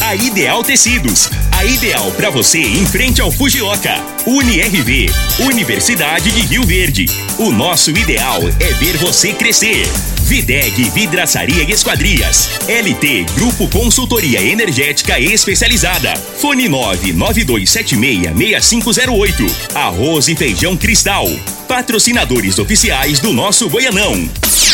A Ideal Tecidos. A ideal para você em frente ao Fujioka. UniRV. Universidade de Rio Verde. O nosso ideal é ver você crescer. Videg Vidraçaria e Esquadrias. LT Grupo Consultoria Energética Especializada. Fone 992766508. Arroz e Feijão Cristal. Patrocinadores oficiais do nosso Goianão.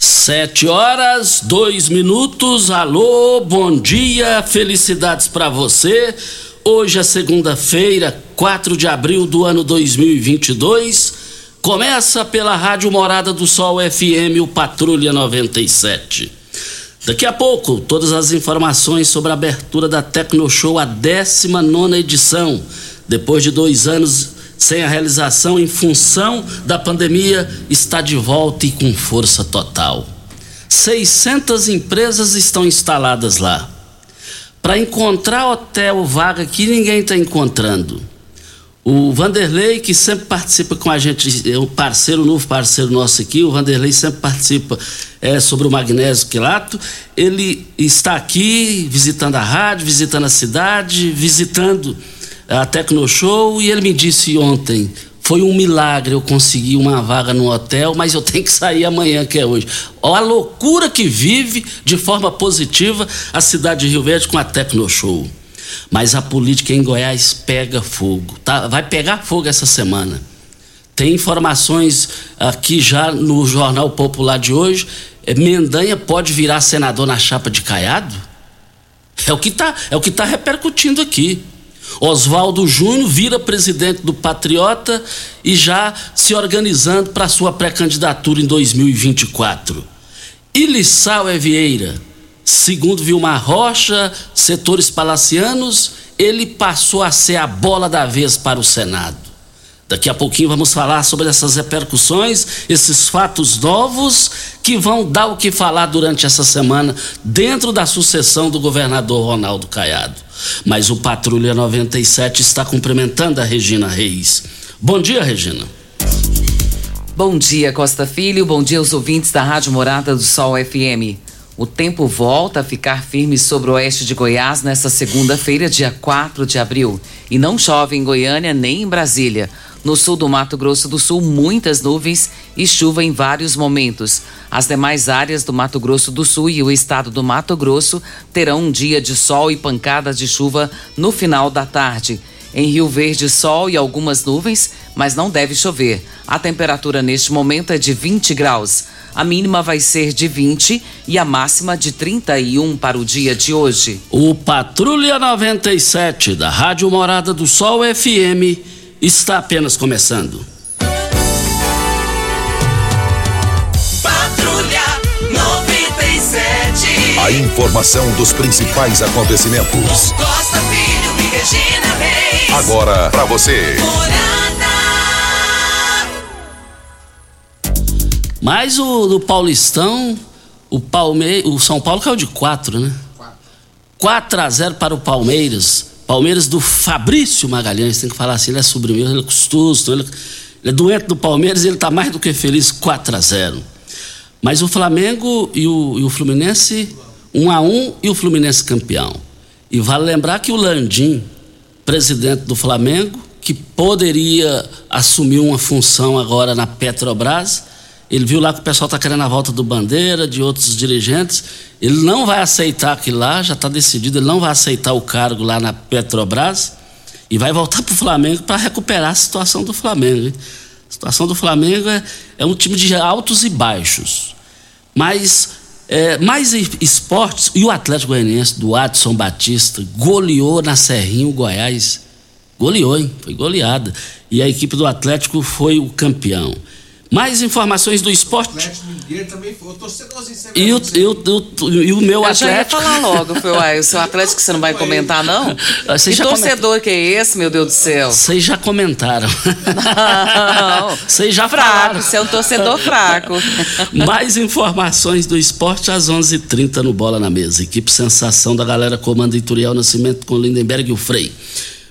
Sete horas, dois minutos. Alô, bom dia, felicidades para você. Hoje é segunda-feira, 4 de abril do ano 2022. Começa pela Rádio Morada do Sol FM, o Patrulha 97. Daqui a pouco, todas as informações sobre a abertura da Tecno Show, a 19 edição. Depois de dois anos sem a realização em função da pandemia, está de volta e com força total. 600 empresas estão instaladas lá. Para encontrar hotel vaga que ninguém está encontrando. O Vanderlei, que sempre participa com a gente, é um parceiro, novo parceiro nosso aqui, o Vanderlei sempre participa é, sobre o magnésio quilato. Ele está aqui visitando a rádio, visitando a cidade, visitando a Tecno Show e ele me disse ontem: foi um milagre eu conseguir uma vaga no hotel, mas eu tenho que sair amanhã, que é hoje. Olha a loucura que vive de forma positiva a cidade de Rio Verde com a Tecno Show. Mas a política em Goiás pega fogo. Tá? Vai pegar fogo essa semana. Tem informações aqui já no Jornal Popular de hoje. É, Mendanha pode virar senador na chapa de Caiado? É o que está é o que tá repercutindo aqui. Oswaldo Júnior vira presidente do Patriota e já se organizando para sua pré-candidatura em 2024. E Lissau é Vieira, segundo Vilmar Rocha, setores palacianos, ele passou a ser a bola da vez para o Senado. Daqui a pouquinho vamos falar sobre essas repercussões, esses fatos novos que vão dar o que falar durante essa semana dentro da sucessão do governador Ronaldo Caiado. Mas o Patrulha 97 está cumprimentando a Regina Reis. Bom dia, Regina. Bom dia, Costa Filho. Bom dia aos ouvintes da Rádio Morada do Sol FM. O tempo volta a ficar firme sobre o oeste de Goiás nesta segunda-feira, dia 4 de abril. E não chove em Goiânia nem em Brasília. No sul do Mato Grosso do Sul, muitas nuvens e chuva em vários momentos. As demais áreas do Mato Grosso do Sul e o estado do Mato Grosso terão um dia de sol e pancadas de chuva no final da tarde. Em Rio Verde, sol e algumas nuvens, mas não deve chover. A temperatura neste momento é de 20 graus. A mínima vai ser de 20 e a máxima de 31 para o dia de hoje. O Patrulha 97 da Rádio Morada do Sol FM está apenas começando. Patrulha 97. A informação dos principais acontecimentos. Costa Filho e Regina Reis. Agora para você. Mas o do Paulistão, o, Palme... o São Paulo caiu de 4, né? 4 a 0 para o Palmeiras. Palmeiras do Fabrício Magalhães, tem que falar assim, ele é sobrinho, ele é custoso, ele, ele é doente do Palmeiras e ele está mais do que feliz 4 a 0 Mas o Flamengo e o, e o Fluminense, 1 a 1 e o Fluminense campeão. E vale lembrar que o Landim, presidente do Flamengo, que poderia assumir uma função agora na Petrobras, ele viu lá que o pessoal está querendo a volta do Bandeira, de outros dirigentes. Ele não vai aceitar aquilo lá, já está decidido, ele não vai aceitar o cargo lá na Petrobras e vai voltar para o Flamengo para recuperar a situação do Flamengo. A situação do Flamengo é, é um time de altos e baixos. Mas é, mais esportes, e o Atlético Goianiense do Adson Batista goleou na Serrinha o Goiás. Goleou, hein? Foi goleada. E a equipe do Atlético foi o campeão. Mais informações do esporte. O Atlético Mineiro também foi. O torcedorzinho e, o, e, o, e o meu eu Atlético. Já ia falar logo, foi o seu Atlético que você não vai comentar, não? Vocês que torcedor que é esse, meu Deus do céu? Vocês já comentaram. Não. Vocês já fraco, falaram. Você é um torcedor fraco. Mais informações do esporte às 11:30 h 30 no Bola na Mesa. Equipe Sensação da galera comanda Ituriel Nascimento com Lindenberg e o Frei.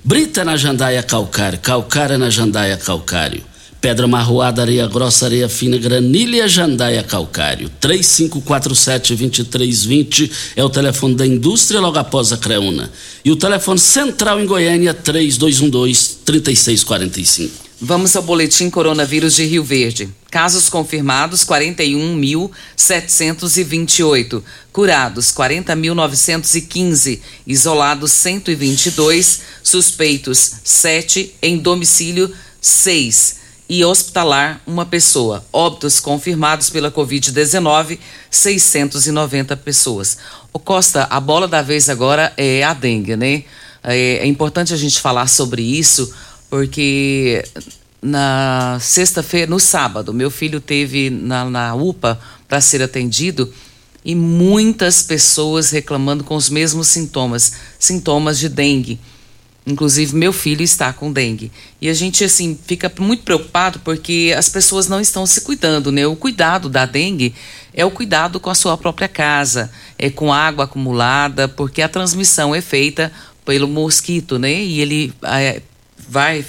Brita na Jandaia Calcário, Calcária na Jandaia Calcário. Pedra marroada, areia grossa, areia fina, granilha, jandaia, calcário. 3547-2320 é o telefone da indústria logo após a Creuna. E o telefone central em Goiânia, 3212-3645. Vamos ao boletim coronavírus de Rio Verde. Casos confirmados 41.728, curados 40.915, isolados 122, suspeitos 7, em domicílio 6 e hospitalar uma pessoa. Óbitos confirmados pela Covid-19, 690 pessoas. O Costa, a bola da vez agora é a dengue, né? É, é importante a gente falar sobre isso, porque na sexta-feira, no sábado, meu filho teve na, na UPA para ser atendido e muitas pessoas reclamando com os mesmos sintomas, sintomas de dengue. Inclusive, meu filho está com dengue. E a gente, assim, fica muito preocupado porque as pessoas não estão se cuidando, né? O cuidado da dengue é o cuidado com a sua própria casa, é com água acumulada, porque a transmissão é feita pelo mosquito, né? E ele é, vai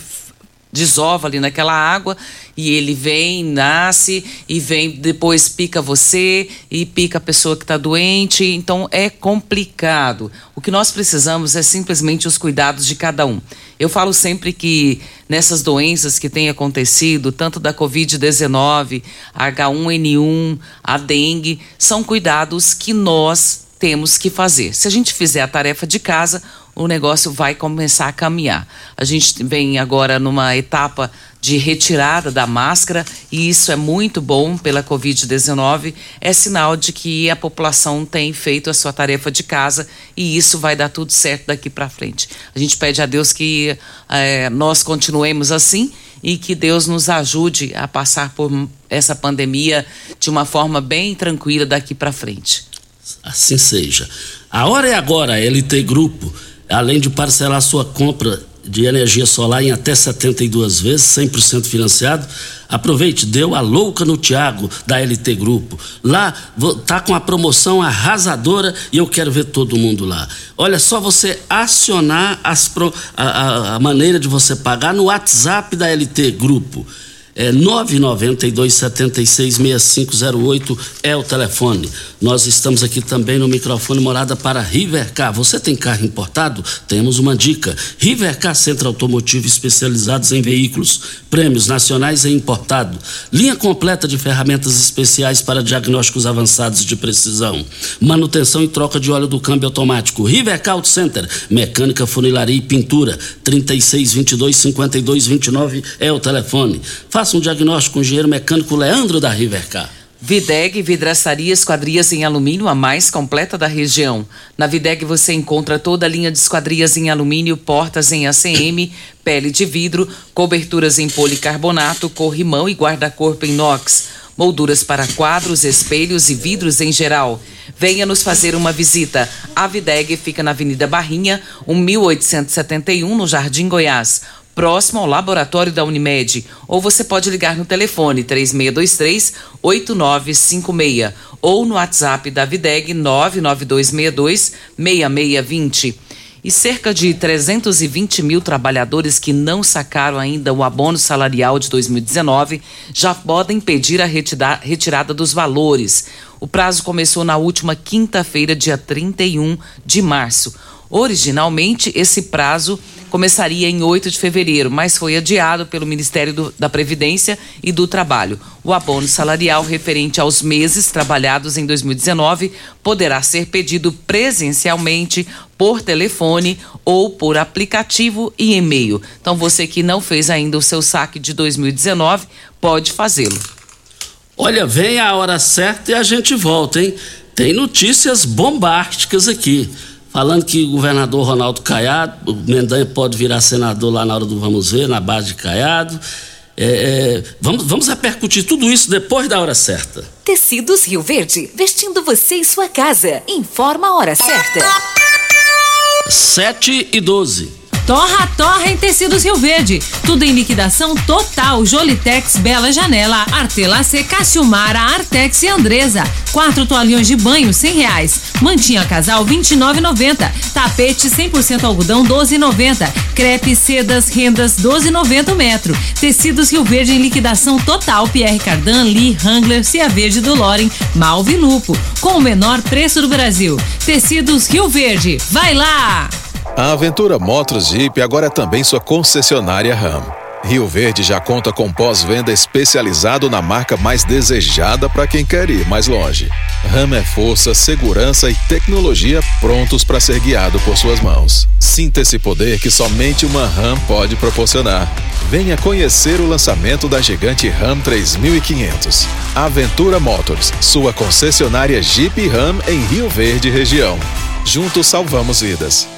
desova ali naquela água e ele vem, nasce e vem depois pica você e pica a pessoa que está doente. Então é complicado. O que nós precisamos é simplesmente os cuidados de cada um. Eu falo sempre que nessas doenças que têm acontecido, tanto da Covid-19, H1N1, a dengue, são cuidados que nós temos que fazer. Se a gente fizer a tarefa de casa, o negócio vai começar a caminhar. A gente vem agora numa etapa de retirada da máscara e isso é muito bom pela Covid-19. É sinal de que a população tem feito a sua tarefa de casa e isso vai dar tudo certo daqui para frente. A gente pede a Deus que é, nós continuemos assim e que Deus nos ajude a passar por essa pandemia de uma forma bem tranquila daqui para frente. Assim seja. A hora é agora, LT Grupo além de parcelar sua compra de energia solar em até 72 vezes, 100% financiado. Aproveite, deu a louca no Tiago da LT Grupo. Lá tá com a promoção arrasadora e eu quero ver todo mundo lá. Olha só você acionar as a, a, a maneira de você pagar no WhatsApp da LT Grupo é 992766508 é o telefone. Nós estamos aqui também no microfone Morada para Rivercar. Você tem carro importado? Temos uma dica. Rivercar Centro Automotivo especializados em veículos, prêmios nacionais e importado. Linha completa de ferramentas especiais para diagnósticos avançados de precisão. Manutenção e troca de óleo do câmbio automático. Rivercar Auto Center, mecânica, funilaria e pintura. 3622 5229 é o telefone. Faça Faça um diagnóstico com o engenheiro mecânico Leandro da Rivercar. Videg Vidraçaria Esquadrias em Alumínio, a mais completa da região. Na Videg você encontra toda a linha de esquadrias em alumínio, portas em ACM, pele de vidro, coberturas em policarbonato, corrimão e guarda-corpo inox, molduras para quadros, espelhos e vidros em geral. Venha nos fazer uma visita. A Videg fica na Avenida Barrinha, 1871, no Jardim Goiás próximo ao laboratório da Unimed. Ou você pode ligar no telefone 3623 8956 ou no WhatsApp da Videg 99262 6620. E cerca de 320 mil trabalhadores que não sacaram ainda o abono salarial de 2019 já podem pedir a retirada dos valores. O prazo começou na última quinta-feira, dia 31 de março. Originalmente, esse prazo começaria em 8 de fevereiro, mas foi adiado pelo Ministério do, da Previdência e do Trabalho. O abono salarial referente aos meses trabalhados em 2019 poderá ser pedido presencialmente, por telefone ou por aplicativo e e-mail. Então, você que não fez ainda o seu saque de 2019, pode fazê-lo. Olha, vem a hora certa e a gente volta, hein? Tem notícias bombásticas aqui falando que o governador Ronaldo Caiado, o Mendanha pode virar senador lá na hora do vamos ver, na base de Caiado. É, é, vamos, vamos repercutir tudo isso depois da hora certa. Tecidos Rio Verde, vestindo você e sua casa. Informa a hora certa. 7 e 12. Torra, torra em tecidos Rio Verde. Tudo em liquidação total. Jolitex, Bela Janela, Artelacê, Cassiumara, Artex e Andresa. Quatro toalhões de banho, cem reais. Mantinha casal, vinte e Tapete 100% algodão, doze e Crepe, sedas, rendas, doze e metro. Tecidos Rio Verde em liquidação total. Pierre Cardan, Lee, Hangler, Cia Verde do Loren, Malve Lupo. Com o menor preço do Brasil. Tecidos Rio Verde. Vai lá! A Aventura Motos Jeep agora é também sua concessionária RAM. Rio Verde já conta com pós-venda especializado na marca mais desejada para quem quer ir mais longe. RAM é força, segurança e tecnologia prontos para ser guiado por suas mãos. Sinta esse poder que somente uma RAM pode proporcionar. Venha conhecer o lançamento da gigante RAM 3500. Aventura Motors, sua concessionária Jeep RAM em Rio Verde região. Juntos salvamos vidas.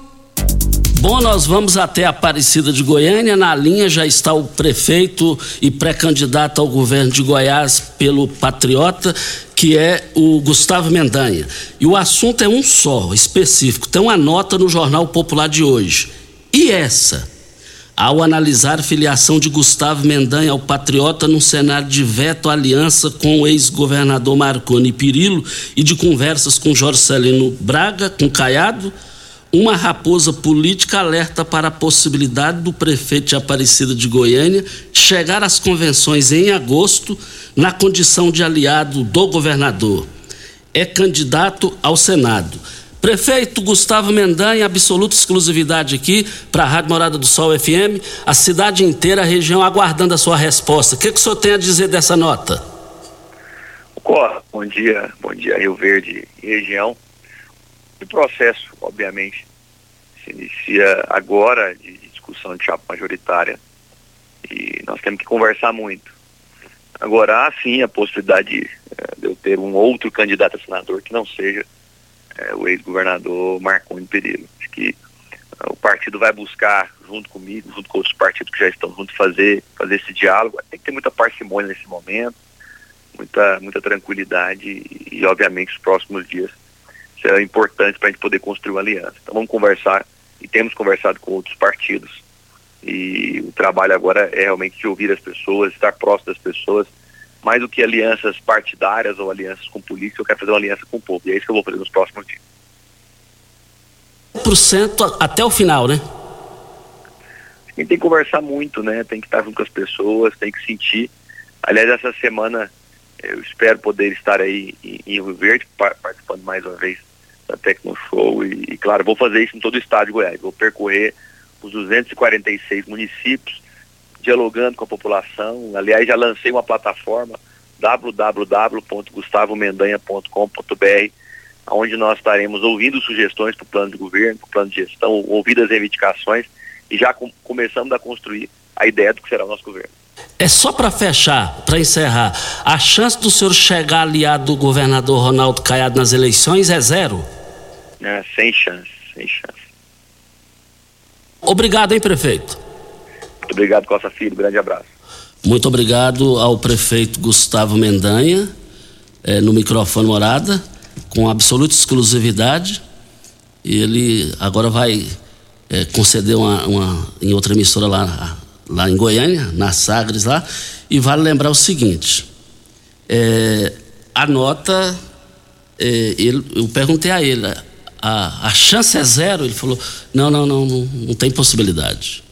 Bom, nós vamos até Aparecida de Goiânia. Na linha já está o prefeito e pré-candidato ao governo de Goiás pelo Patriota, que é o Gustavo Mendanha. E o assunto é um só, específico. Tem uma nota no Jornal Popular de hoje. E essa? Ao analisar filiação de Gustavo Mendanha ao Patriota num cenário de veto aliança com o ex-governador Marconi Pirillo e de conversas com Jorge Celino Braga, com Caiado uma raposa política alerta para a possibilidade do prefeito de Aparecida de Goiânia chegar às convenções em agosto na condição de aliado do governador. É candidato ao Senado. Prefeito Gustavo Mendanha, absoluta exclusividade aqui para a Rádio Morada do Sol FM, a cidade inteira, a região aguardando a sua resposta. O que, que o senhor tem a dizer dessa nota? Bom dia, bom dia Rio Verde e região. O processo, obviamente, se inicia agora de discussão de chapa majoritária e nós temos que conversar muito. Agora, há sim a possibilidade é, de eu ter um outro candidato a senador que não seja é, o ex-governador Marconi Pereira. Acho que é, o partido vai buscar, junto comigo, junto com outros partidos que já estão juntos, fazer, fazer esse diálogo. Tem que ter muita parcimônia nesse momento, muita, muita tranquilidade e obviamente, os próximos dias serão importantes para a gente poder construir uma aliança. Então vamos conversar e temos conversado com outros partidos e o trabalho agora é realmente de ouvir as pessoas, estar próximo das pessoas, mais do que alianças partidárias ou alianças com polícia, eu quero fazer uma aliança com o povo. E é isso que eu vou fazer nos próximos dias. Por cento até o final, né? A gente tem que conversar muito, né? Tem que estar junto com as pessoas, tem que sentir. Aliás, essa semana eu espero poder estar aí em Rio Verde, participando mais uma vez da Tecno Show. E, e, claro, vou fazer isso em todo o estado de Goiás. Vou percorrer os 246 municípios, dialogando com a população. Aliás, já lancei uma plataforma www.gustavomendanha.com.br, onde nós estaremos ouvindo sugestões para o plano de governo, para o plano de gestão, ouvindo as reivindicações e já com, começamos a construir a ideia do que será o nosso governo. É só para fechar, para encerrar, a chance do senhor chegar aliado do governador Ronaldo Caiado nas eleições é zero? É, sem chance, sem chance. Obrigado, hein, prefeito? Muito obrigado, Costa Filho. Grande abraço. Muito obrigado ao prefeito Gustavo Mendanha, é, no microfone Morada, com absoluta exclusividade. E ele agora vai é, conceder uma, uma, em outra emissora lá, lá em Goiânia, na Sagres lá. E vale lembrar o seguinte: é, a nota, é, ele, eu perguntei a ele, a, a chance é zero? Ele falou: não, não, não, não, não tem possibilidade.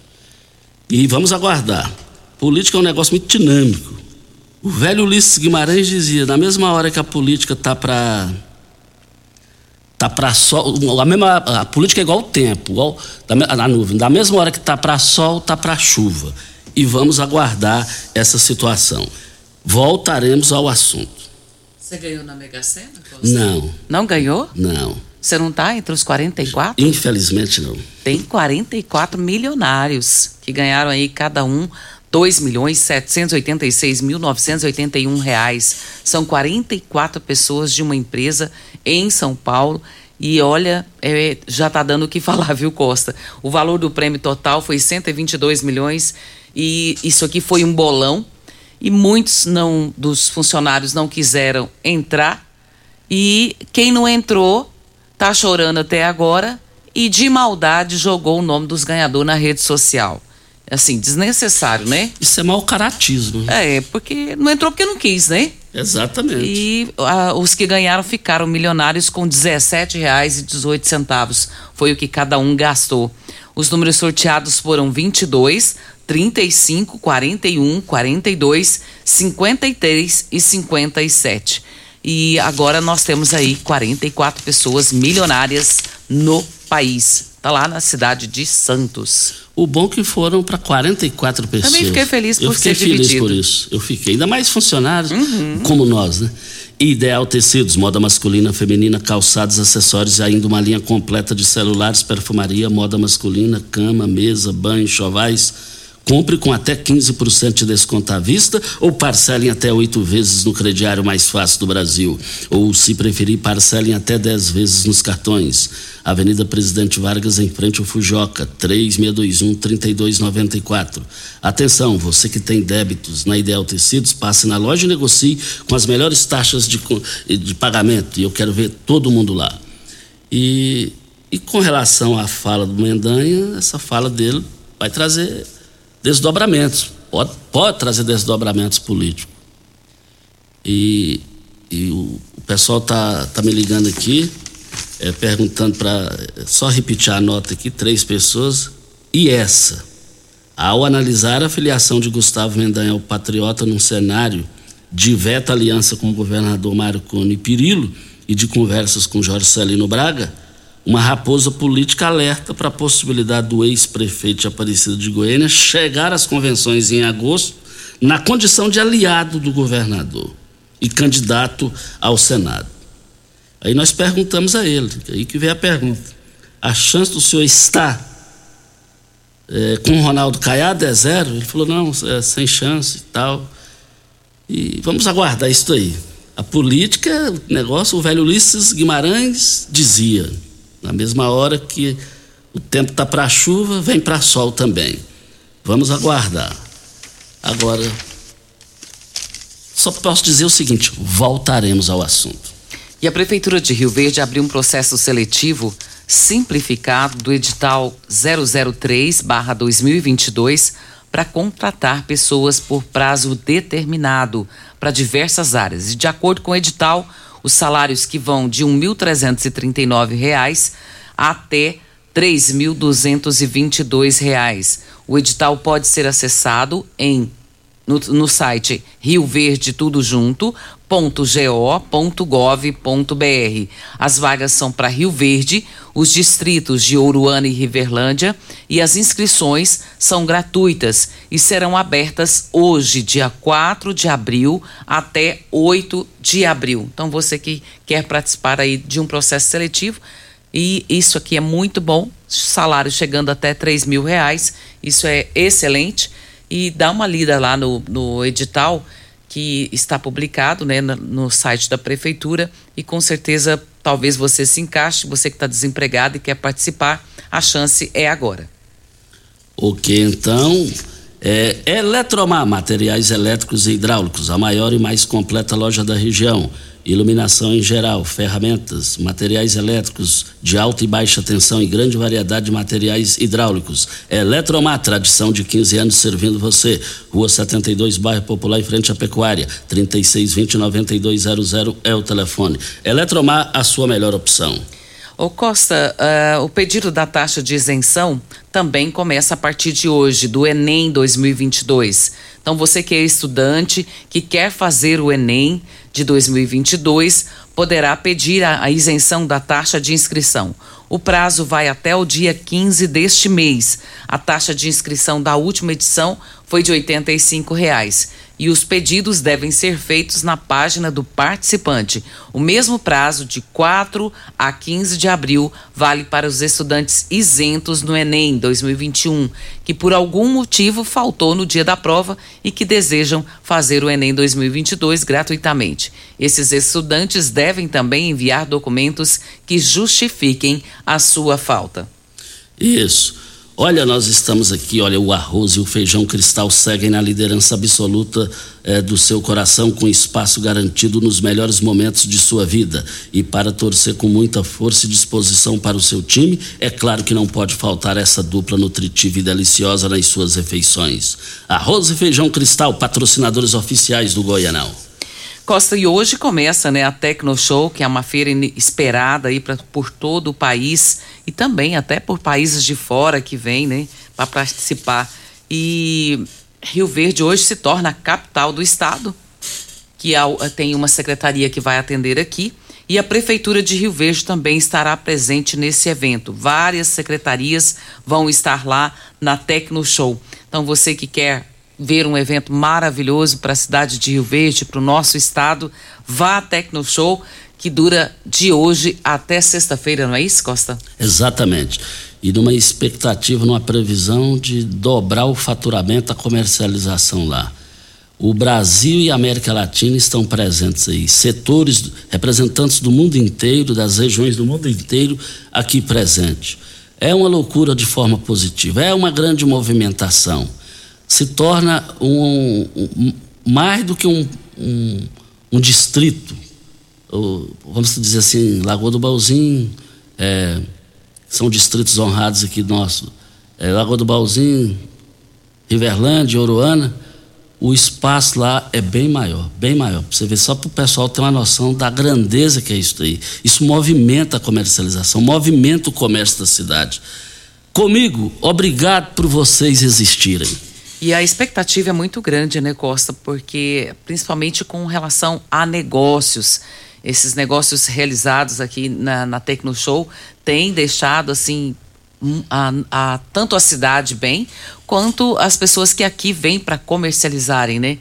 E vamos aguardar. Política é um negócio muito dinâmico. O velho Ulisses Guimarães dizia: na mesma hora que a política está para tá para sol, a mesma a política é igual o tempo, igual a nuvem. Da mesma hora que está para sol, está para chuva. E vamos aguardar essa situação. Voltaremos ao assunto. Você ganhou na Mega Sena? Não. Não ganhou? Não. Você não está entre os 44? Infelizmente não. Tem 44 milionários que ganharam aí cada um 2 milhões 786 mil 981 reais. São 44 pessoas de uma empresa em São Paulo. E olha, é, já está dando o que falar, viu, Costa? O valor do prêmio total foi 122 milhões e isso aqui foi um bolão. E muitos não dos funcionários não quiseram entrar. E quem não entrou tá chorando até agora e de maldade jogou o nome dos ganhadores na rede social. Assim, desnecessário, né? Isso é mau caratismo. É, porque não entrou porque não quis, né? Exatamente. E a, os que ganharam ficaram milionários com R$ 17,18. Foi o que cada um gastou. Os números sorteados foram 22, 35, 41, 42, 53 e 57. E agora nós temos aí 44 pessoas milionárias no país. Tá lá na cidade de Santos. O bom que foram para 44 pessoas. Também fiquei feliz por Eu fiquei ser feliz dividido. por isso. Eu fiquei. Ainda mais funcionários Uhum. como nós, né? Ideal Tecidos, moda masculina, feminina, calçados, acessórios e ainda uma linha completa de celulares, perfumaria, moda masculina, cama, mesa, banho, chovais. Compre com até 15% de desconto à vista ou parcelem até oito vezes no crediário mais fácil do Brasil. Ou, se preferir, parcelem até 10 vezes nos cartões. Avenida Presidente Vargas, em frente ao Fujoca, 3621-3294. Atenção, você que tem débitos na Ideal Tecidos, passe na loja e negocie com as melhores taxas de, de pagamento. E eu quero ver todo mundo lá. E, e com relação à fala do Mendanha, essa fala dele vai trazer desdobramentos. Pode, pode trazer desdobramentos políticos. E, e o, o pessoal tá, tá me ligando aqui, é, perguntando para. Só repetir a nota aqui: três pessoas. E essa? Ao analisar a filiação de Gustavo Mendanha ao Patriota num cenário de veto aliança com o governador Mário Cone Pirillo e de conversas com Jorge Celino Braga, uma raposa política alerta para a possibilidade do ex-prefeito de Aparecida de Goiânia chegar às convenções em agosto na condição de aliado do governador e candidato ao Senado. Aí nós perguntamos a ele, aí que vem a pergunta: a chance do senhor estar é, com o Ronaldo Caiado é zero? Ele falou: não, é sem chance e tal. E vamos aguardar isso aí. A política, o negócio, o velho Ulisses Guimarães dizia, na mesma hora que o tempo está para chuva, vem para sol também. Vamos aguardar. Agora, só posso dizer o seguinte: voltaremos ao assunto. E a Prefeitura de Rio Verde abriu um processo seletivo simplificado do edital 003/2022 para contratar pessoas por prazo determinado para diversas áreas. E de acordo com o edital, os salários que vão de R$ 1.339 até R$ 3.222. O edital pode ser acessado em no, no site Rio Verde Tudo Junto, .go.gov.br. As vagas são para Rio Verde, os distritos de Ouruana e Riverlândia e as inscrições são gratuitas e serão abertas hoje, dia 4 de abril, até 8 de abril. Então você que quer participar aí de um processo seletivo, e isso aqui é muito bom, salário chegando até 3 mil reais, isso é excelente. E dá uma lida lá no, no edital que está publicado né, no site da prefeitura e com certeza talvez você se encaixe, você que está desempregado e quer participar, a chance é agora. Ok, então, é, Eletromar, materiais elétricos e hidráulicos, a maior e mais completa loja da região iluminação em geral, ferramentas, materiais elétricos de alta e baixa tensão e grande variedade de materiais hidráulicos. Eletromar, tradição de 15 anos servindo você. Rua 72, bairro Popular, em frente à Pecuária. 3620-9200 é o telefone. Eletromar, a sua melhor opção. Ô Costa, uh, o pedido da taxa de isenção também começa a partir de hoje, do Enem 2022. Então, você que é estudante, que quer fazer o Enem de 2022, poderá pedir a, isenção da taxa de inscrição. O prazo vai até o dia 15 deste mês. A taxa de inscrição da última edição foi de 85 reais e os pedidos devem ser feitos na página do participante. O mesmo prazo, de 4 a 15 de abril, vale para os estudantes isentos no Enem 2021, que por algum motivo faltou no dia da prova e que desejam fazer o Enem 2022 gratuitamente. Esses estudantes devem também enviar documentos que justifiquem a sua falta. Isso. Olha, nós estamos aqui, olha, o arroz e o feijão cristal seguem na liderança absoluta é, do seu coração, com espaço garantido nos melhores momentos de sua vida. E para torcer com muita força e disposição para o seu time, é claro que não pode faltar essa dupla nutritiva e deliciosa nas suas refeições. Arroz e feijão cristal, patrocinadores oficiais do Goianão. Costa, e hoje começa né, a Tecno Show, que é uma feira esperada aí pra, por todo o país e também até por países de fora que vêm né, para participar. E Rio Verde hoje se torna a capital do estado, que tem uma secretaria que vai atender aqui. E a Prefeitura de Rio Verde também estará presente nesse evento. Várias secretarias vão estar lá na Tecno Show. Então, você que quer ver um evento maravilhoso para a cidade de Rio Verde, para o nosso estado, vá à Tecno Show, que dura de hoje até sexta-feira, não é isso, Costa? Exatamente. E numa expectativa, numa previsão de dobrar o faturamento, a comercialização lá. O Brasil e a América Latina estão presentes aí, setores, representantes do mundo inteiro, das regiões do mundo inteiro aqui presentes. É uma loucura de forma positiva, é uma grande movimentação se torna um, um mais do que um, um, um distrito, ou, vamos dizer assim, Lagoa do Bauzinho, é, são distritos honrados aqui nossos, é, Lagoa do Bauzinho, Riverlândia, Oruana, o espaço lá é bem maior, bem maior. Você vê só para o pessoal ter uma noção da grandeza que é isso aí. Isso movimenta a comercialização, movimenta o comércio da cidade. Comigo, obrigado por vocês existirem. E a expectativa é muito grande, né, Costa? Porque, principalmente com relação a negócios, esses negócios realizados aqui na, na Tecno Show têm deixado, assim, a, a, tanto a cidade bem, quanto as pessoas que aqui vêm para comercializarem, né?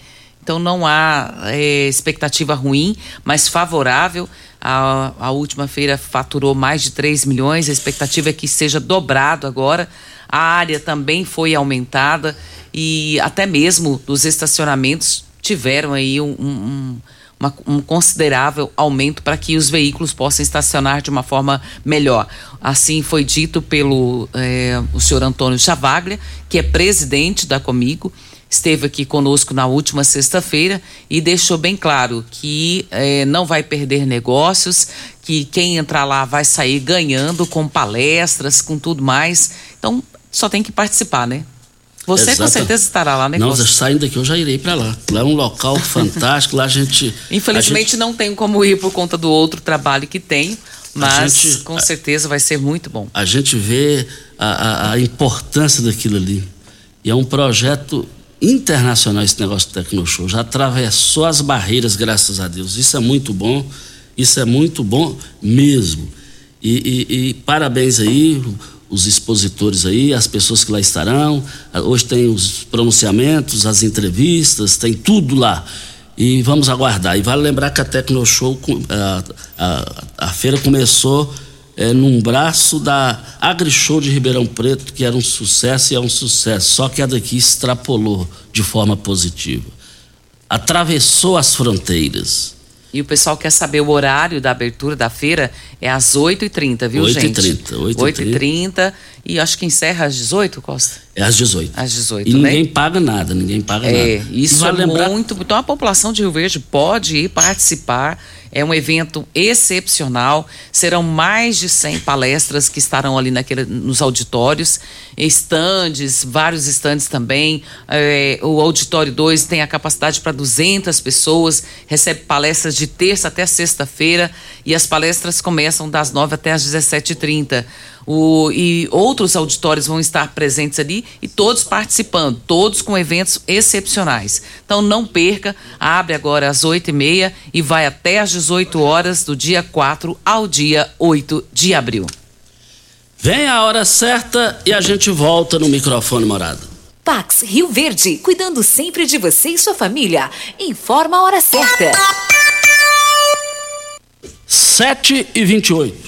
Então não há é, expectativa ruim, mas favorável. A, a última feira faturou mais de 3 milhões, a expectativa é que seja dobrado agora. A área também foi aumentada e até mesmo dos estacionamentos tiveram aí um, um, uma, um considerável aumento para que os veículos possam estacionar de uma forma melhor. Assim foi dito pelo é, o senhor Antônio Chavaglia, que é presidente da Comigo, esteve aqui conosco na última sexta-feira e deixou bem claro que é, não vai perder negócios, que quem entrar lá vai sair ganhando com palestras, com tudo mais. Então, só tem que participar, né? Você Exato. com certeza estará lá, né? Não, saindo daqui eu já irei para lá. Lá é um local fantástico, lá a gente. Infelizmente a gente... não tem como ir por conta do outro trabalho que tem, mas gente, com certeza vai ser muito bom. A gente vê a, a, a importância daquilo ali. E é um projeto internacional esse negócio do Tecnoshow. Já atravessou as barreiras, graças a Deus. Isso é muito bom, isso é muito bom mesmo. E, e, e parabéns aí, os expositores aí, as pessoas que lá estarão. Hoje tem os pronunciamentos, as entrevistas, tem tudo lá. E vamos aguardar. E vale lembrar que a Tecnoshow, a, a, a feira começou é, num braço da AgriShow de Ribeirão Preto, que era um sucesso e é um sucesso, só que a daqui extrapolou de forma positiva. Atravessou as fronteiras. E o pessoal quer saber o horário da abertura da feira, é às 8h30, viu, 8 gente? 8h30. 8h30. E acho que encerra às 18, Costa? É às 18. Às 18, E né? ninguém paga nada, ninguém paga é, nada. Isso é lembrar... muito. Então a população de Rio Verde pode ir participar é um evento excepcional. Serão mais de 100 palestras que estarão ali naquele, nos auditórios, estandes, vários estandes também. É, o auditório 2 tem a capacidade para 200 pessoas, recebe palestras de terça até sexta-feira e as palestras começam das 9 até as 17h30 o, e outros auditórios vão estar presentes ali e todos participando, todos com eventos excepcionais. Então não perca, abre agora às 8h30 e, e vai até às 18 horas do dia 4 ao dia 8 de abril. Vem a hora certa e a gente volta no microfone morado. Pax Rio Verde, cuidando sempre de você e sua família. Informa a hora certa. 7 e 28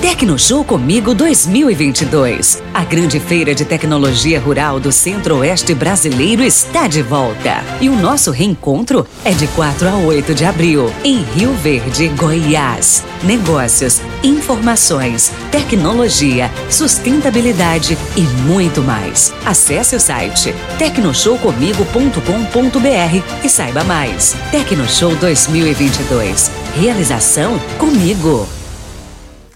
Tecnoshow Comigo 2022. A grande feira de tecnologia rural do Centro-Oeste brasileiro está de volta. E o nosso reencontro é de 4 a 8 de abril, em Rio Verde, Goiás. Negócios, informações, tecnologia, sustentabilidade e muito mais. Acesse o site tecnoshowcomigo.com.br e saiba mais. Tecnoshow 2022. Realização comigo.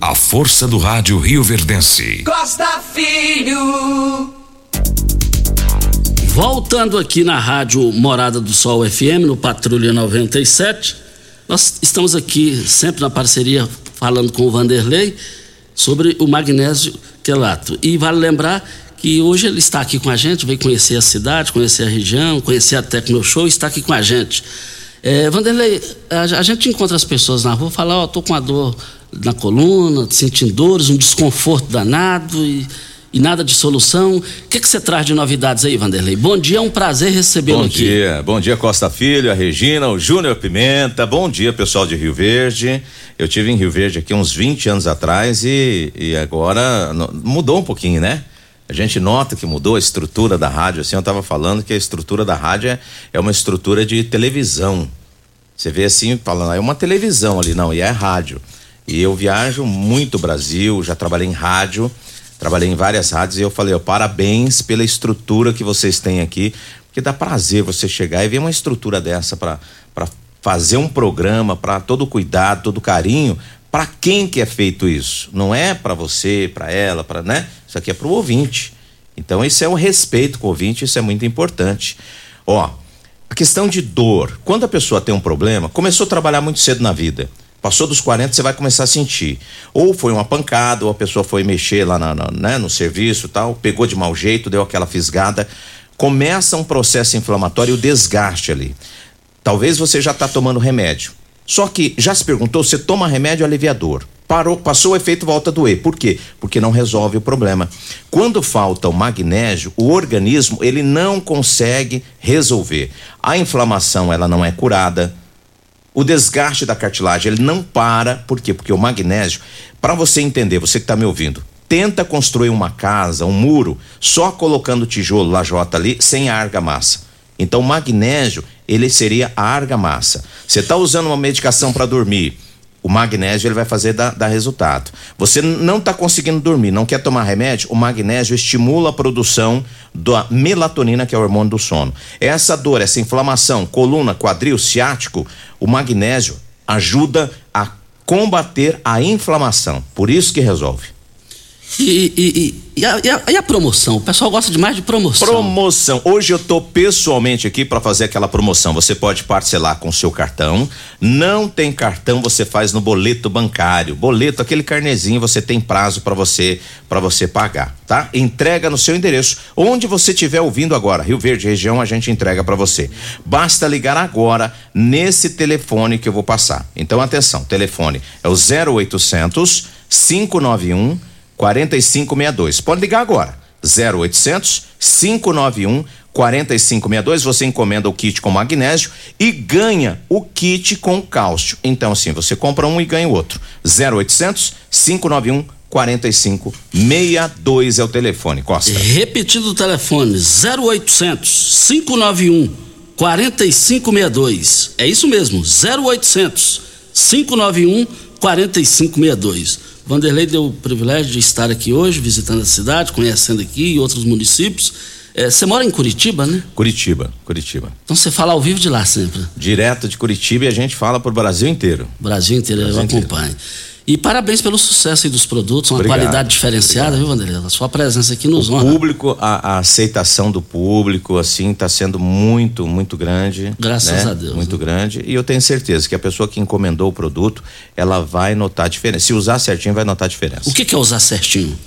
A força do rádio Rio Verdense. Costa Filho. Voltando aqui na rádio Morada do Sol FM, no Patrulha 97, nós estamos aqui sempre na parceria falando com o Vanderlei sobre o magnésio quelato. E vale lembrar que hoje ele está aqui com a gente, veio conhecer a cidade, conhecer a região, conhecer a Tecno Show, está aqui com a gente. É, Vanderlei, a, a, gente encontra as pessoas na rua, fala, ó, oh, tô com a dor na coluna, sentindo dores, um desconforto danado e, e nada de solução. O que, que você traz de novidades aí, Vanderlei? Bom dia, é um prazer recebê-lo aqui. Bom dia, bom dia Costa Filho, a Regina, o Júnior Pimenta, bom dia pessoal de Rio Verde. Eu tive em Rio Verde aqui uns 20 anos atrás e, e agora mudou um pouquinho, né? A gente nota que mudou a estrutura da rádio, assim, eu estava falando que a estrutura da rádio é, é uma estrutura de televisão. Você vê assim, falando, é uma televisão ali, não, e é rádio. E eu viajo muito Brasil, já trabalhei em rádio, trabalhei em várias rádios e eu falei, ó, parabéns pela estrutura que vocês têm aqui, porque dá prazer você chegar e ver uma estrutura dessa para fazer um programa, para todo cuidado, todo carinho, para quem que é feito isso? Não é para você, para ela, para, né? Isso aqui é para o ouvinte. Então esse é o respeito com o ouvinte, isso é muito importante. Ó, a questão de dor, quando a pessoa tem um problema, começou a trabalhar muito cedo na vida. Passou dos 40, você vai começar a sentir. Ou foi uma pancada, ou a pessoa foi mexer lá na, na, né, no serviço tal, pegou de mau jeito, deu aquela fisgada. Começa um processo inflamatório e o desgaste ali. Talvez você já está tomando remédio. Só que já se perguntou, você toma remédio aliviador. Parou, passou o efeito, volta a doer. Por quê? Porque não resolve o problema. Quando falta o magnésio, o organismo ele não consegue resolver. A inflamação ela não é curada, o desgaste da cartilagem ele não para, por quê? Porque o magnésio, para você entender, você que está me ouvindo, tenta construir uma casa, um muro, só colocando tijolo, lajota ali, sem argamassa. Então, o magnésio, ele seria a argamassa. Você está usando uma medicação para dormir, o magnésio ele vai fazer dar, dar resultado. Você não está conseguindo dormir, não quer tomar remédio? O magnésio estimula a produção da melatonina, que é o hormônio do sono. Essa dor, essa inflamação, coluna, quadril, ciático, o magnésio ajuda a combater a inflamação. Por isso que resolve. E, e, e, a, e, a, promoção? O pessoal gosta demais de promoção. Promoção. Hoje eu tô pessoalmente aqui para fazer aquela promoção. Você pode parcelar com seu cartão. Não tem cartão, você faz no boleto bancário. Boleto, aquele carnezinho, você tem prazo para você para você pagar, tá? Entrega no seu endereço. Onde você estiver ouvindo agora, Rio Verde região, a gente entrega para você. Basta ligar agora nesse telefone que eu vou passar. Então atenção, telefone é o 0800 591 4562. Pode ligar agora. 0800 591 4562. Você encomenda o kit com magnésio e ganha o kit com cálcio. Então, assim, você compra um e ganha o outro. 0800 591 4562 é o telefone, Costa. Repetindo o telefone: 0800 591 4562. É isso mesmo, 0800 591 4562. Vanderlei deu o privilégio de estar aqui hoje, visitando a cidade, conhecendo aqui e outros municípios. É, você mora em Curitiba, né? Curitiba, Curitiba. Então você fala ao vivo de lá sempre? Direto de Curitiba e a gente fala pro Brasil inteiro. Brasil inteiro, Brasil eu acompanho. E parabéns pelo sucesso dos produtos, uma obrigado, qualidade diferenciada, obrigado. viu, Vanderlei? A sua presença aqui nos o honra. público, a, a, aceitação do público, assim, está sendo muito, muito grande. Graças né? a Deus. Muito né? grande. E eu tenho certeza que a pessoa que encomendou o produto, ela vai notar a diferença. Se usar certinho, vai notar a diferença. O que, que é usar certinho?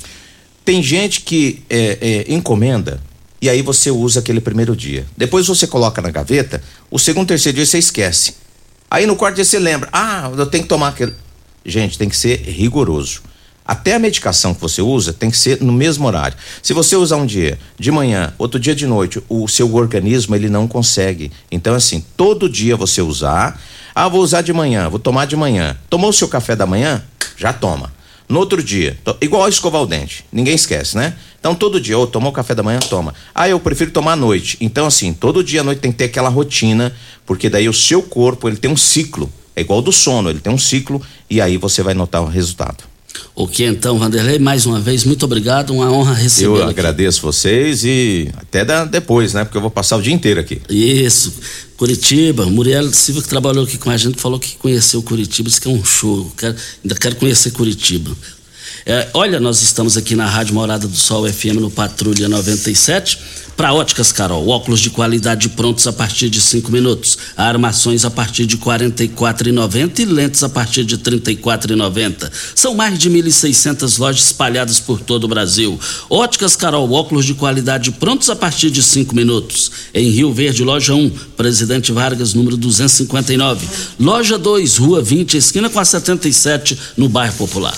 Tem gente que é, é, encomenda e aí você usa aquele primeiro dia. Depois você coloca na gaveta, o segundo, terceiro dia você esquece. Aí no quarto dia você lembra, ah, eu tenho que tomar aquele. Gente, tem que ser rigoroso. Até a medicação que você usa tem que ser no mesmo horário. Se você usar um dia de manhã, outro dia de noite, o seu organismo ele não consegue. Então assim, todo dia você usar, ah, vou usar de manhã, vou tomar de manhã. Tomou o seu café da manhã? Já toma. No outro dia, igual escovar o dente, ninguém esquece, né? Então todo dia, ou tomou café da manhã, toma. Ah, eu prefiro tomar à noite. Então assim, todo dia à noite tem que ter aquela rotina, porque daí o seu corpo, ele tem um ciclo. É igual do sono, ele tem um ciclo e aí você vai notar o resultado. Ok, então, Vanderlei, mais uma vez, muito obrigado, uma honra receber. Eu agradeço vocês e até da, depois, né? Porque eu vou passar o dia inteiro aqui. Isso. Curitiba, Muriel Silva que trabalhou aqui com a gente falou que conheceu Curitiba, disse que é um show. Quero, ainda quero conhecer Curitiba. É, olha, nós estamos aqui na Rádio Morada do Sol FM no Patrulha 97 para Óticas Carol, óculos de qualidade prontos a partir de cinco minutos, armações a partir de e quatro e noventa lentes a partir de e noventa. São mais de mil e seiscentas lojas espalhadas por todo o Brasil. Óticas Carol, óculos de qualidade prontos a partir de cinco minutos. Em Rio Verde, loja 1, Presidente Vargas, número 259. Loja 2, Rua 20, esquina com a 77, no bairro Popular.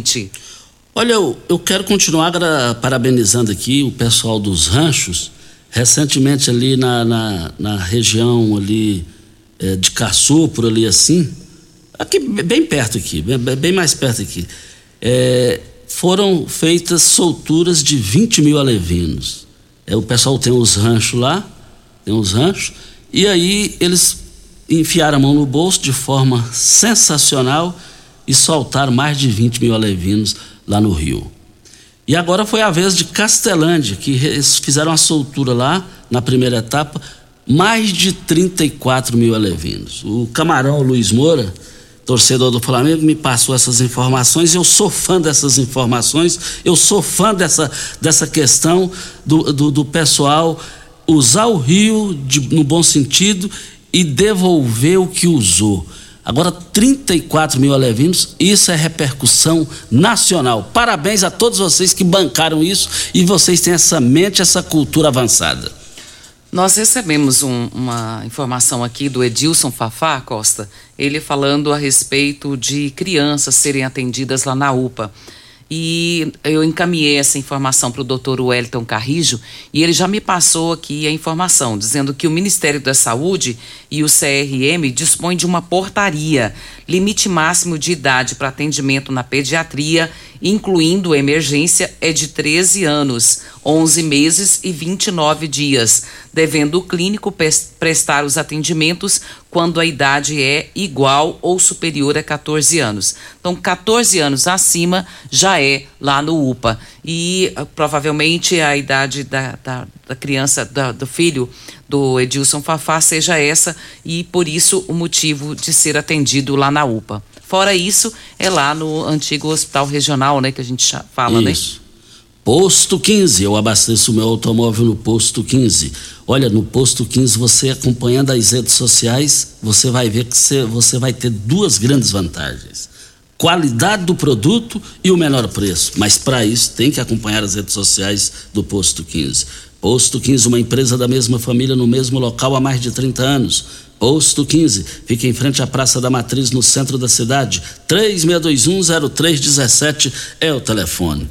Olha, eu, eu quero continuar parabenizando aqui o pessoal dos ranchos. Recentemente ali na, na, na região ali é, de Caçu, por ali assim, aqui bem perto aqui, bem, bem mais perto aqui. É, foram feitas solturas de 20 mil alevinos. É, o pessoal tem os ranchos lá, tem os ranchos, e aí eles enfiaram a mão no bolso de forma sensacional e soltaram mais de 20 mil alevinos lá no Rio. E agora foi a vez de Castelândia, que fizeram a soltura lá, na primeira etapa, mais de 34 mil alevinos. O camarão Luiz Moura torcedor do Flamengo, me passou essas informações. Eu sou fã dessas informações, eu sou fã dessa, dessa questão do, do, do pessoal usar o rio de, no bom sentido e devolver o que usou. Agora, 34 mil alevinos, isso é repercussão nacional. Parabéns a todos vocês que bancaram isso e vocês têm essa mente, essa cultura avançada. Nós recebemos um, uma informação aqui do Edilson Fafá Costa, ele falando a respeito de crianças serem atendidas lá na UPA. E eu encaminhei essa informação para o doutor Wellington Carrijo e ele já me passou aqui a informação, dizendo que o Ministério da Saúde e o CRM dispõem de uma portaria, limite máximo de idade para atendimento na pediatria incluindo emergência, é de 13 anos, 11 meses e 29 dias, devendo o clínico prestar os atendimentos quando a idade é igual ou superior a 14 anos. Então, 14 anos acima já é lá no UPA. E uh, provavelmente a idade da, da, da criança, da, do filho do Edilson Fafá seja essa, e por isso o motivo de ser atendido lá na UPA. Fora isso, é lá no antigo hospital regional, né, que a gente fala, né? isso. né? Posto 15, eu abasteço meu automóvel no Posto 15. Olha, no Posto 15, você acompanhando as redes sociais, você vai ver que você, você vai ter duas grandes vantagens. Qualidade do produto e o menor preço. Mas para isso tem que acompanhar as redes sociais do Posto 15. Posto 15, uma empresa da mesma família no mesmo local há mais de 30 anos Posto 15, fica em frente à Praça da Matriz, no centro da cidade. 36210317 é o telefone.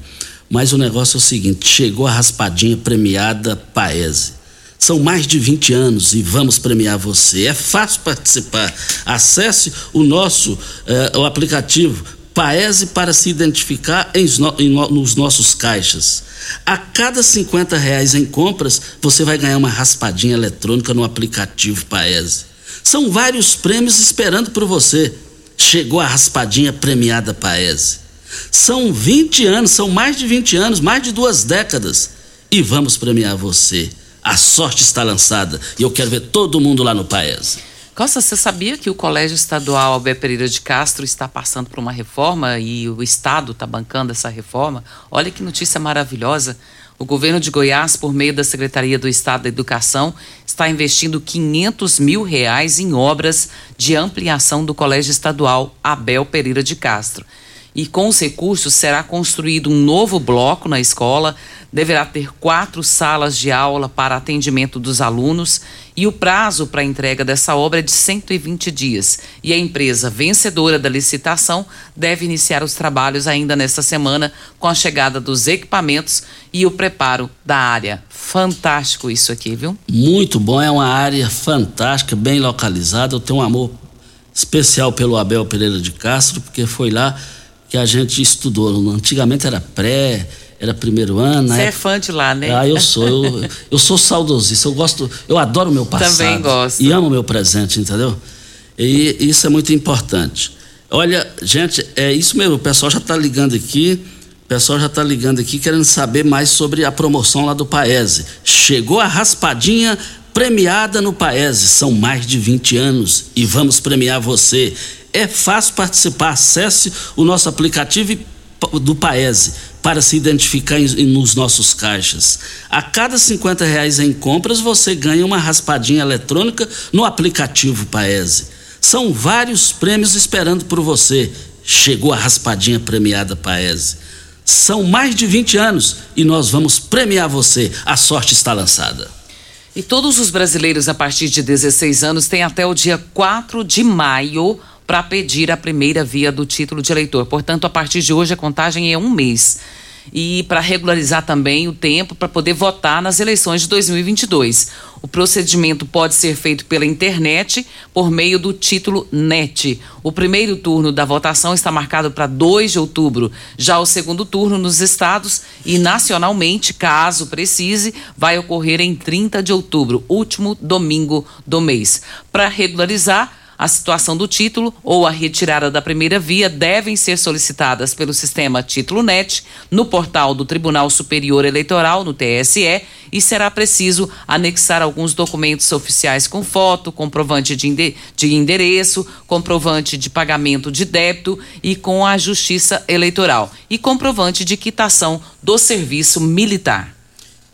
Mas o negócio é o seguinte: chegou a raspadinha premiada Paese. São mais de 20 anos e vamos premiar você. É fácil participar. Acesse o nosso eh, o aplicativo Paese para se identificar em, em, nos nossos caixas. A cada 50 reais em compras, você vai ganhar uma raspadinha eletrônica no aplicativo Paese. São vários prêmios esperando por você. Chegou a raspadinha premiada Paese. São 20 anos, são mais de 20 anos, mais de duas décadas. E vamos premiar você. A sorte está lançada e eu quero ver todo mundo lá no Paese. Costa, você sabia que o Colégio Estadual Alberto Pereira de Castro está passando por uma reforma e o Estado está bancando essa reforma? Olha que notícia maravilhosa. O governo de Goiás, por meio da Secretaria do Estado da Educação, está investindo 500 mil reais em obras de ampliação do Colégio Estadual Abel Pereira de Castro. e com os recursos será construído um novo bloco na escola, deverá ter quatro salas de aula para atendimento dos alunos e o prazo para entrega dessa obra é de 120 dias. E a empresa vencedora da licitação deve iniciar os trabalhos ainda nesta semana com a chegada dos equipamentos e o preparo da área. Fantástico isso aqui, viu? Muito bom, é uma área fantástica, bem localizada. Eu tenho um amor especial pelo Abel Pereira de Castro, porque foi lá que a gente estudou. Antigamente era pré, era primeiro ano. Você é fã de lá, né? Ah, eu sou. Eu, eu sou saudosista. Eu gosto, eu adoro o meu passado. Também gosto. E amo o meu presente, entendeu? E isso é muito importante. Olha, gente, é isso mesmo. O pessoal já está ligando aqui. O pessoal já está ligando aqui querendo saber mais sobre a promoção lá do Paese. Chegou a raspadinha premiada no Paese. São mais de 20 anos e vamos premiar você. É fácil participar. Acesse o nosso aplicativo do Paese para se identificar em, nos nossos caixas. A cada 50 reais em compras, você ganha uma raspadinha eletrônica no aplicativo Paese. São vários prêmios esperando por você. Chegou a raspadinha premiada Paese. São mais de 20 anos e nós vamos premiar você. A sorte está lançada. E todos os brasileiros a partir de 16 anos têm até o dia 4 de maio para pedir a primeira via do título de eleitor. Portanto, a partir de hoje a contagem é um mês. E para regularizar também o tempo para poder votar nas eleições de 2022. O procedimento pode ser feito pela internet por meio do título NET. O primeiro turno da votação está marcado para 2 de outubro. Já o segundo turno nos estados e nacionalmente, caso precise, vai ocorrer em 30 de outubro, último domingo do mês. Para regularizar, a situação do título ou a retirada da primeira via devem ser solicitadas pelo sistema Título Net no portal do Tribunal Superior Eleitoral, no TSE, e será preciso anexar alguns documentos oficiais com foto, comprovante de, de endereço, comprovante de pagamento de débito e com a Justiça Eleitoral e comprovante de quitação do serviço militar.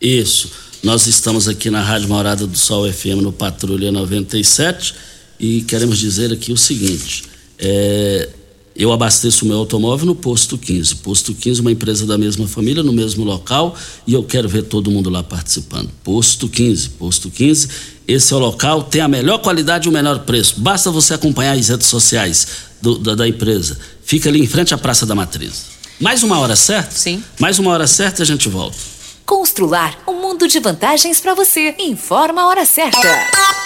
Isso. Nós estamos aqui na Rádio Morada do Sol FM no Patrulha 97 e queremos dizer aqui o seguinte: é, eu abasteço o meu automóvel no Posto 15. Posto 15, uma empresa da mesma família, no mesmo local, e eu quero ver todo mundo lá participando. Posto 15, Posto 15, esse é o local, tem a melhor qualidade e o menor preço. Basta você acompanhar as redes sociais do, da, da empresa. Fica ali em frente à Praça da Matriz. Mais uma hora certa? Sim. Mais uma hora certa e a gente volta. Constrular um mundo de vantagens para você. Informa a hora certa.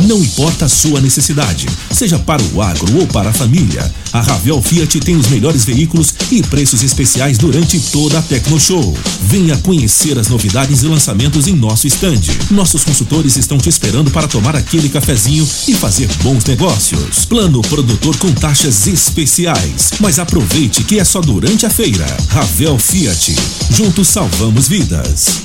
Não importa a sua necessidade, seja para o agro ou para a família, a Ravel Fiat tem os melhores veículos e preços especiais durante toda a Tecno Show. Venha conhecer as novidades e lançamentos em nosso estande. Nossos consultores estão te esperando para tomar aquele cafezinho e fazer bons negócios. Plano produtor com taxas especiais. Mas aproveite que é só durante a feira. Ravel Fiat. Juntos salvamos vidas.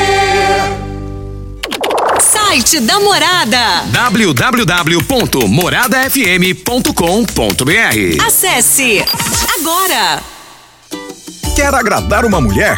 Site da Morada. www.moradafm.com.br Acesse agora. Quer agradar uma mulher?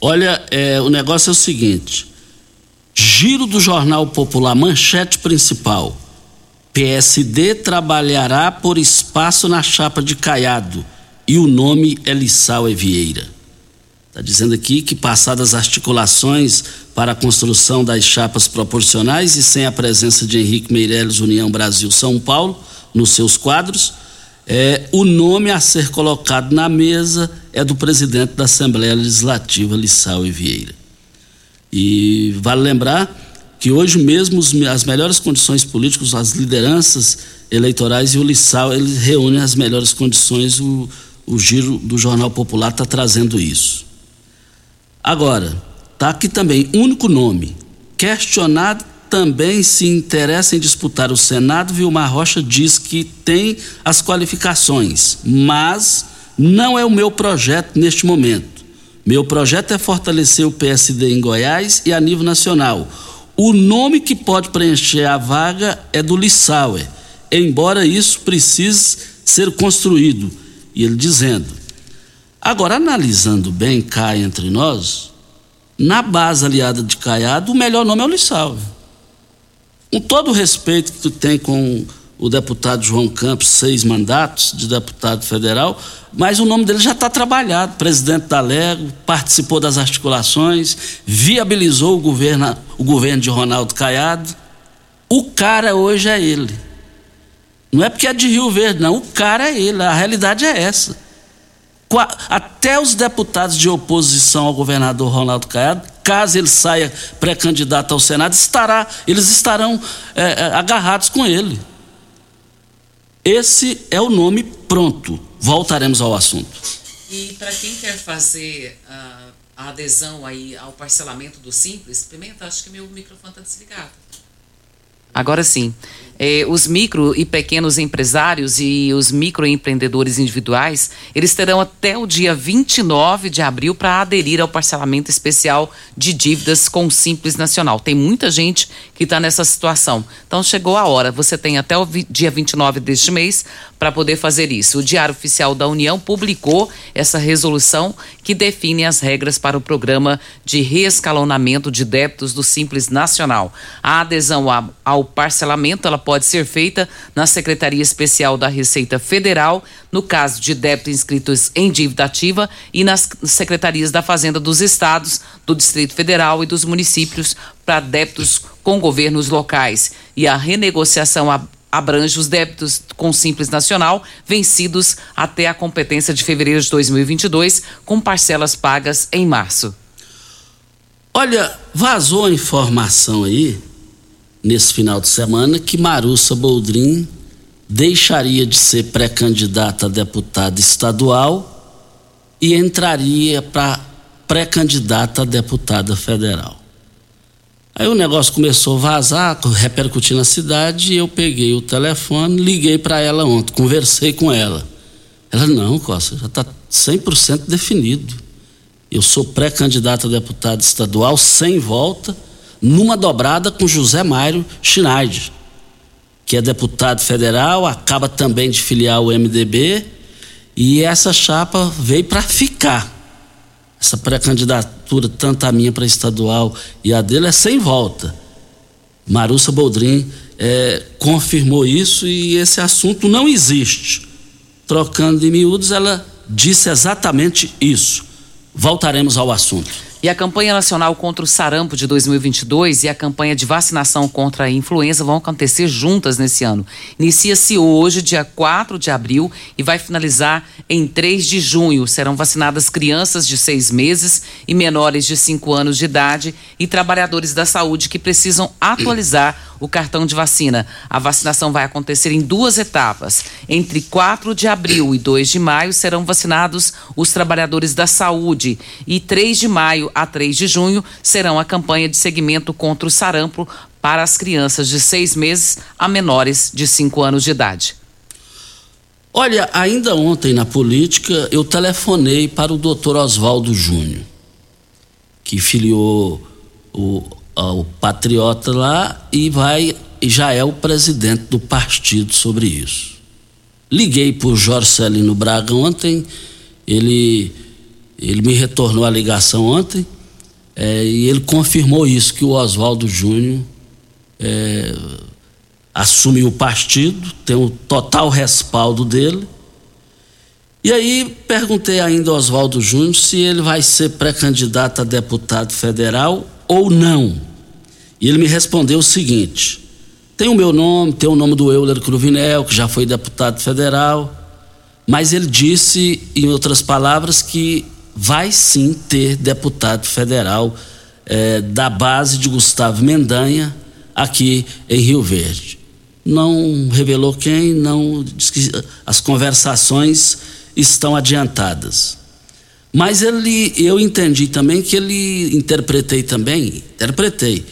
Olha, é, o negócio é o seguinte: Giro do Jornal Popular, manchete principal. PSD trabalhará por espaço na chapa de Caiado e o nome é Lissau Vieira. Está dizendo aqui que, passadas articulações para a construção das chapas proporcionais e sem a presença de Henrique Meirelles, União Brasil São Paulo, nos seus quadros, é, o nome a ser colocado na mesa é do presidente da Assembleia Legislativa, Lissau Vieira. E vale lembrar que hoje mesmo as melhores condições políticas, as lideranças eleitorais e o Lissau, eles reúnem as melhores condições, o, o giro do Jornal Popular está trazendo isso. Agora, está aqui também, único nome, questionado também se interessa em disputar o Senado, Vilmar Rocha diz que tem as qualificações, mas não é o meu projeto neste momento. Meu projeto é fortalecer o PSD em Goiás e a nível nacional. O nome que pode preencher a vaga é do Lissauer, embora isso precise ser construído. E ele dizendo. Agora, analisando bem cá entre nós, na base aliada de Caiado, o melhor nome é o Lissauer. Com todo o respeito que tu tem com o deputado João Campos, seis mandatos de deputado federal, mas o nome dele já está trabalhado. Presidente da Lego, participou das articulações, viabilizou o governo, o governo de Ronaldo Caiado. O cara hoje é ele. Não é porque é de Rio Verde, não. O cara é ele. A realidade é essa. Até os deputados de oposição ao governador Ronaldo Caiado, caso ele saia pré-candidato ao Senado, estará, eles estarão é, agarrados com ele. Esse é o nome pronto. Voltaremos ao assunto. E para quem quer fazer uh, a adesão aí ao parcelamento do Simples, Pimenta, acho que meu microfone está desligado. Agora sim. Eh, os micro e pequenos empresários e os microempreendedores individuais, eles terão até o dia 29 de abril para aderir ao parcelamento especial de dívidas com o Simples Nacional. Tem muita gente que está nessa situação. Então chegou a hora. Você tem até o dia 29 deste mês para poder fazer isso. O Diário Oficial da União publicou essa resolução que define as regras para o programa de reescalonamento de débitos do Simples Nacional. A adesão ao parcelamento ela pode ser feita na Secretaria Especial da Receita Federal, no caso de débitos inscritos em dívida ativa, e nas secretarias da Fazenda dos Estados, do Distrito Federal e dos municípios para débitos com governos locais. E a renegociação abrange os débitos com Simples Nacional vencidos até a competência de fevereiro de 2022, com parcelas pagas em março. Olha, vazou a informação aí nesse final de semana que Marussa Boldrin deixaria de ser pré-candidata a deputada estadual e entraria para pré-candidata a deputada federal. Aí o negócio começou a vazar, repercutir na cidade, e eu peguei o telefone, liguei para ela ontem, conversei com ela. Ela, não, Costa, já está 100% definido. Eu sou pré-candidato a deputado estadual, sem volta, numa dobrada com José Mário Schneider, que é deputado federal, acaba também de filiar o MDB E essa chapa veio para ficar. Essa pré-candidatura, tanto a minha para estadual e a dele, é sem volta. Marussa Boldrin é, confirmou isso e esse assunto não existe. Trocando de miúdos, ela disse exatamente isso. Voltaremos ao assunto. E a campanha nacional contra o sarampo de 2022 e a campanha de vacinação contra a influenza vão acontecer juntas nesse ano. Inicia-se hoje, dia 4 de abril, e vai finalizar em 3 de junho. Serão vacinadas crianças de seis meses e menores de 5 anos de idade e trabalhadores da saúde que precisam atualizar o cartão de vacina. A vacinação vai acontecer em duas etapas. Entre 4 de abril e 2 de maio serão vacinados os trabalhadores da saúde e 3 de maio a 3 de junho serão a campanha de segmento contra o sarampo para as crianças de seis meses a menores de 5 anos de idade. Olha, ainda ontem na política eu telefonei para o doutor Oswaldo Júnior, que filiou o, o patriota lá e vai já é o presidente do partido sobre isso. Liguei para o Jorge Celino Braga ontem, ele, ele me retornou a ligação ontem é, e ele confirmou isso, que o Oswaldo Júnior é, o partido, tem o total respaldo dele. E aí perguntei ainda ao Oswaldo Júnior se ele vai ser pré-candidato a deputado federal ou não. E ele me respondeu o seguinte: tem o meu nome, tem o nome do Euler Cruvinel, que já foi deputado federal, mas ele disse, em outras palavras, que vai sim ter deputado federal eh, da base de Gustavo Mendanha aqui em Rio Verde. Não revelou quem, não que as conversações estão adiantadas. Mas ele, eu entendi também que ele interpretei também, interpretei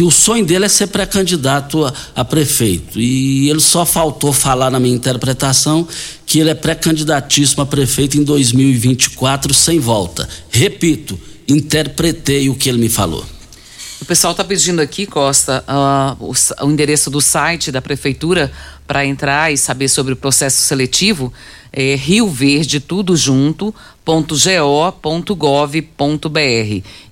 que o sonho dele é ser pré-candidato a, a, prefeito. E ele só faltou falar na minha interpretação que ele é pré-candidatíssimo a prefeito em 2024 sem volta. Repito, interpretei o que ele me falou. O pessoal está pedindo aqui, Costa, uh, o, o, endereço do site da prefeitura para entrar e saber sobre o processo seletivo. É Rio Verde, tudo junto, www.go.gov.br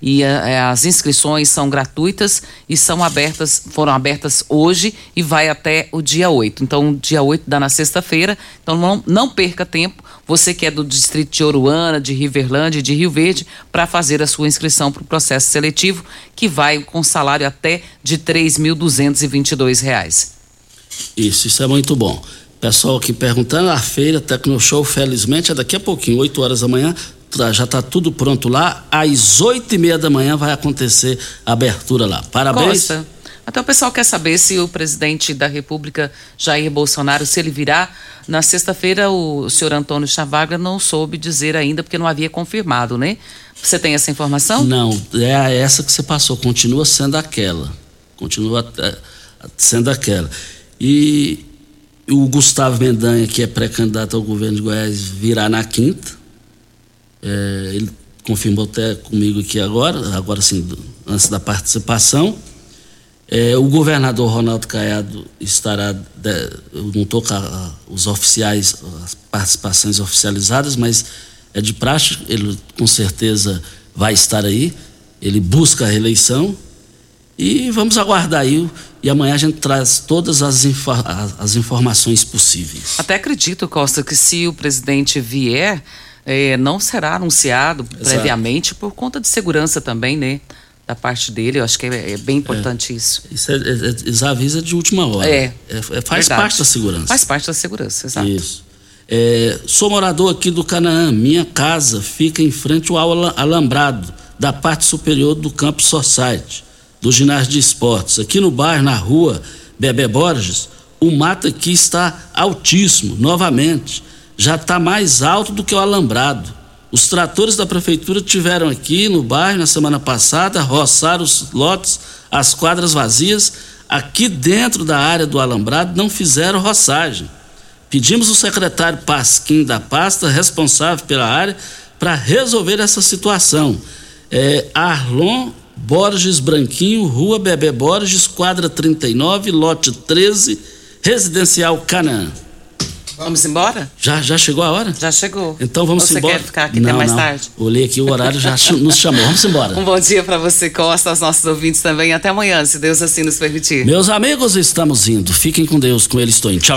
e é, as inscrições são gratuitas e são abertas, foram abertas hoje e vai até o dia 8. Então, dia 8 dá na sexta-feira. Então, não, não perca tempo, você que é do distrito de Oruana, de Riverlândia, de Rio Verde, para fazer a sua inscrição para o processo seletivo, que vai com salário até de R$ 3.222. Isso, isso é muito bom. Pessoal aqui perguntando, a feira Tecnoshow, felizmente, é daqui a pouquinho, 8 horas da manhã, já está tudo pronto lá. Às oito e meia da manhã vai acontecer a abertura lá. Parabéns. Costa. Até o pessoal quer saber se o presidente da República, Jair Bolsonaro, se ele virá. Na sexta-feira, o senhor Antônio Chavagra não soube dizer ainda, porque não havia confirmado, né? Você tem essa informação? Não, é essa que você passou. Continua sendo aquela. Continua é, sendo aquela. E o Gustavo Mendanha, que é pré-candidato ao governo de Goiás, virá na quinta. É, ele confirmou até comigo aqui agora, agora sim, antes da participação. É, o governador Ronaldo Caiado estará, eu não estou com a, os oficiais, as participações oficializadas, mas é de praxe, ele com certeza vai estar aí. Ele busca a reeleição e vamos aguardar aí e amanhã a gente traz todas as, as informações possíveis. Até acredito, Costa, que se o presidente vier, eh, não será anunciado Exato. previamente por conta de segurança também, né? Da parte dele, eu acho que é, é bem importante é. isso. Isso é, é, é, avisa de última hora. É. é, é faz verdade. parte da segurança. Faz parte da segurança, exato. Isso. Sou morador aqui do Canaã. Minha casa fica em frente ao alambrado da parte superior do Campo Society do ginásio de esportes. Aqui no bairro, na rua Bebé Borges, o mato aqui está altíssimo, novamente. Já está mais alto do que o alambrado. Os tratores da prefeitura tiveram aqui no bairro na semana passada, roçaram os lotes, as quadras vazias. Aqui dentro da área do alambrado não fizeram roçagem. Pedimos o secretário Pasquim da pasta, responsável pela área, para resolver essa situação. É, Arlon Borges Branquinho, Rua Bebê Borges, quadra 39, lote 13, Residencial Canaã. Vamos embora? Já, já chegou a hora? Já chegou. Então vamos Você embora. quer ficar aqui não, até mais não. tarde? Olhei aqui o horário já nos chamou. Vamos embora. Um bom dia para você, Costa, aos nossos ouvintes também. Até amanhã, se Deus assim nos permitir. Meus amigos, estamos indo. Fiquem com Deus. Com ele estou indo. Tchau,